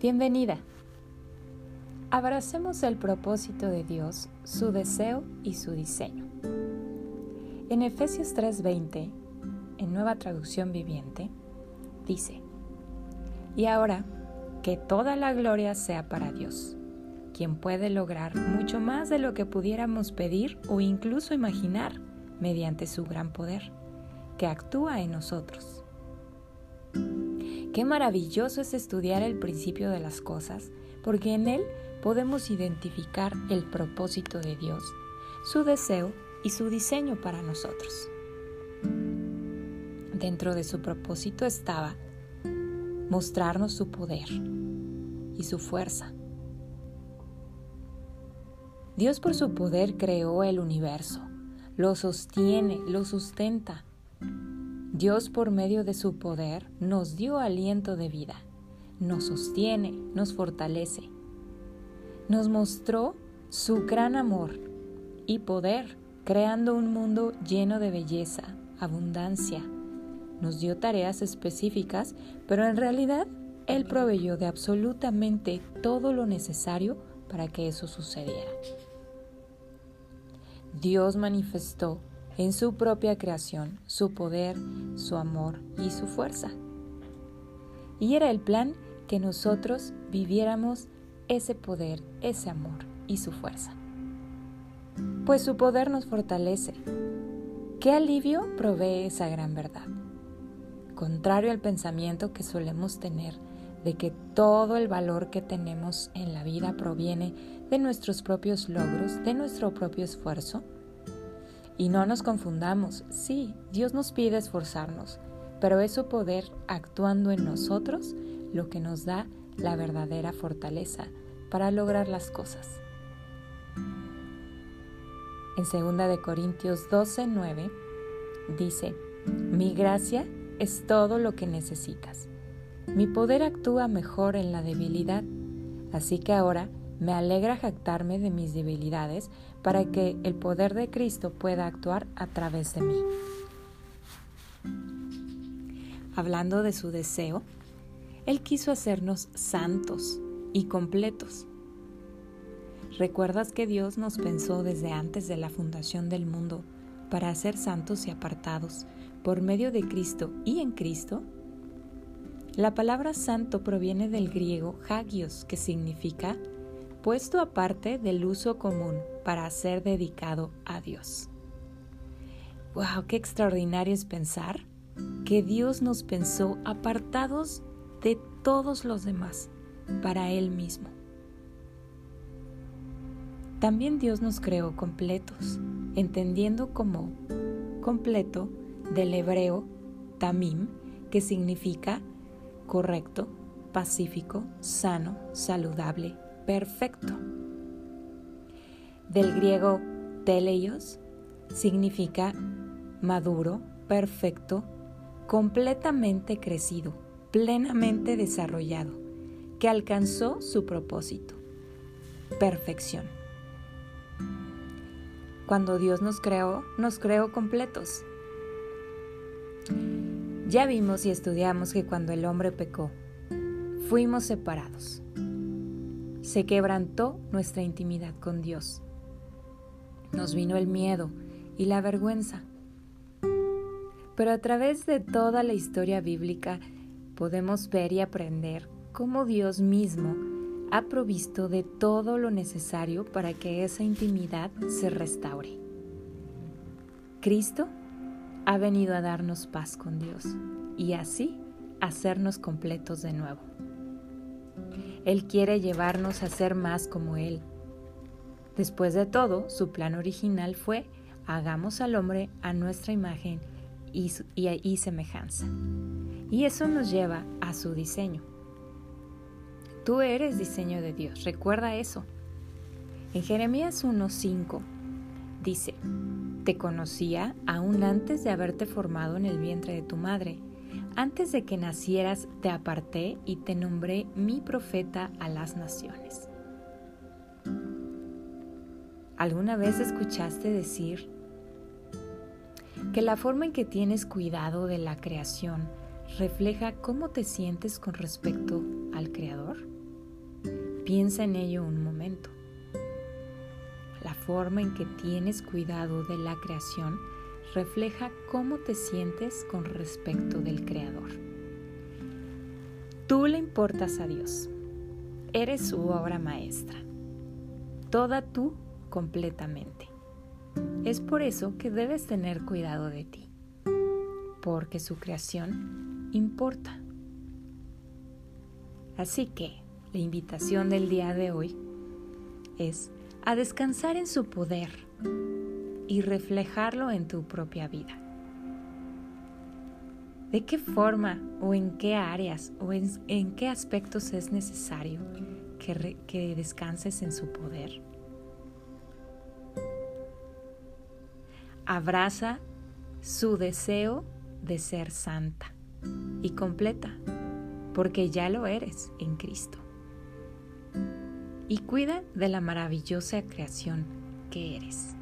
Bienvenida. Abracemos el propósito de Dios, su deseo y su diseño. En Efesios 3:20, en nueva traducción viviente, dice, y ahora que toda la gloria sea para Dios, quien puede lograr mucho más de lo que pudiéramos pedir o incluso imaginar mediante su gran poder, que actúa en nosotros. Qué maravilloso es estudiar el principio de las cosas, porque en él podemos identificar el propósito de Dios, su deseo y su diseño para nosotros. Dentro de su propósito estaba mostrarnos su poder y su fuerza. Dios por su poder creó el universo, lo sostiene, lo sustenta. Dios por medio de su poder nos dio aliento de vida, nos sostiene, nos fortalece. Nos mostró su gran amor y poder, creando un mundo lleno de belleza, abundancia. Nos dio tareas específicas, pero en realidad Él proveyó de absolutamente todo lo necesario para que eso sucediera. Dios manifestó en su propia creación su poder, su amor y su fuerza. Y era el plan que nosotros viviéramos ese poder, ese amor y su fuerza. Pues su poder nos fortalece. ¿Qué alivio provee esa gran verdad? Contrario al pensamiento que solemos tener de que todo el valor que tenemos en la vida proviene de nuestros propios logros, de nuestro propio esfuerzo, y no nos confundamos, sí, Dios nos pide esforzarnos, pero es su poder actuando en nosotros lo que nos da la verdadera fortaleza para lograr las cosas. En 2 de Corintios 12, 9 dice, "Mi gracia es todo lo que necesitas. Mi poder actúa mejor en la debilidad, así que ahora me alegra jactarme de mis debilidades para que el poder de Cristo pueda actuar a través de mí. Hablando de su deseo, Él quiso hacernos santos y completos. ¿Recuerdas que Dios nos pensó desde antes de la fundación del mundo para ser santos y apartados por medio de Cristo y en Cristo? La palabra santo proviene del griego hagios, que significa puesto aparte del uso común para ser dedicado a Dios. ¡Wow! ¡Qué extraordinario es pensar que Dios nos pensó apartados de todos los demás para Él mismo! También Dios nos creó completos, entendiendo como completo del hebreo tamim, que significa correcto, pacífico, sano, saludable, perfecto. Del griego teleios significa maduro, perfecto, completamente crecido, plenamente desarrollado, que alcanzó su propósito, perfección. Cuando Dios nos creó, nos creó completos. Ya vimos y estudiamos que cuando el hombre pecó, fuimos separados se quebrantó nuestra intimidad con Dios. Nos vino el miedo y la vergüenza. Pero a través de toda la historia bíblica podemos ver y aprender cómo Dios mismo ha provisto de todo lo necesario para que esa intimidad se restaure. Cristo ha venido a darnos paz con Dios y así hacernos completos de nuevo. Él quiere llevarnos a ser más como Él. Después de todo, su plan original fue hagamos al hombre a nuestra imagen y, semejanza. Y eso nos lleva a su diseño. Tú eres diseño de Dios, recuerda eso. En Jeremías 1.5 dice, te conocía aún antes de haberte formado en el vientre de tu madre antes de que nacieras te aparté y te nombré mi profeta a las naciones. ¿Alguna vez escuchaste decir que la forma en que tienes cuidado de la creación refleja cómo te sientes con respecto al Creador? Piensa en ello un momento. La forma en que tienes cuidado de la creación refleja cómo te sientes con respecto del Creador. Tú le importas a Dios. Eres su obra maestra. Toda tú completamente. Es por eso que debes tener cuidado de ti, porque su creación importa. Así que la invitación del día de hoy es a descansar en su poder y reflejarlo en tu propia vida. ¿De qué forma o en qué áreas o en, qué aspectos es necesario que, que descanses en su poder? Abraza su deseo de ser santa y completa, porque ya lo eres en Cristo y cuida de la maravillosa creación que eres.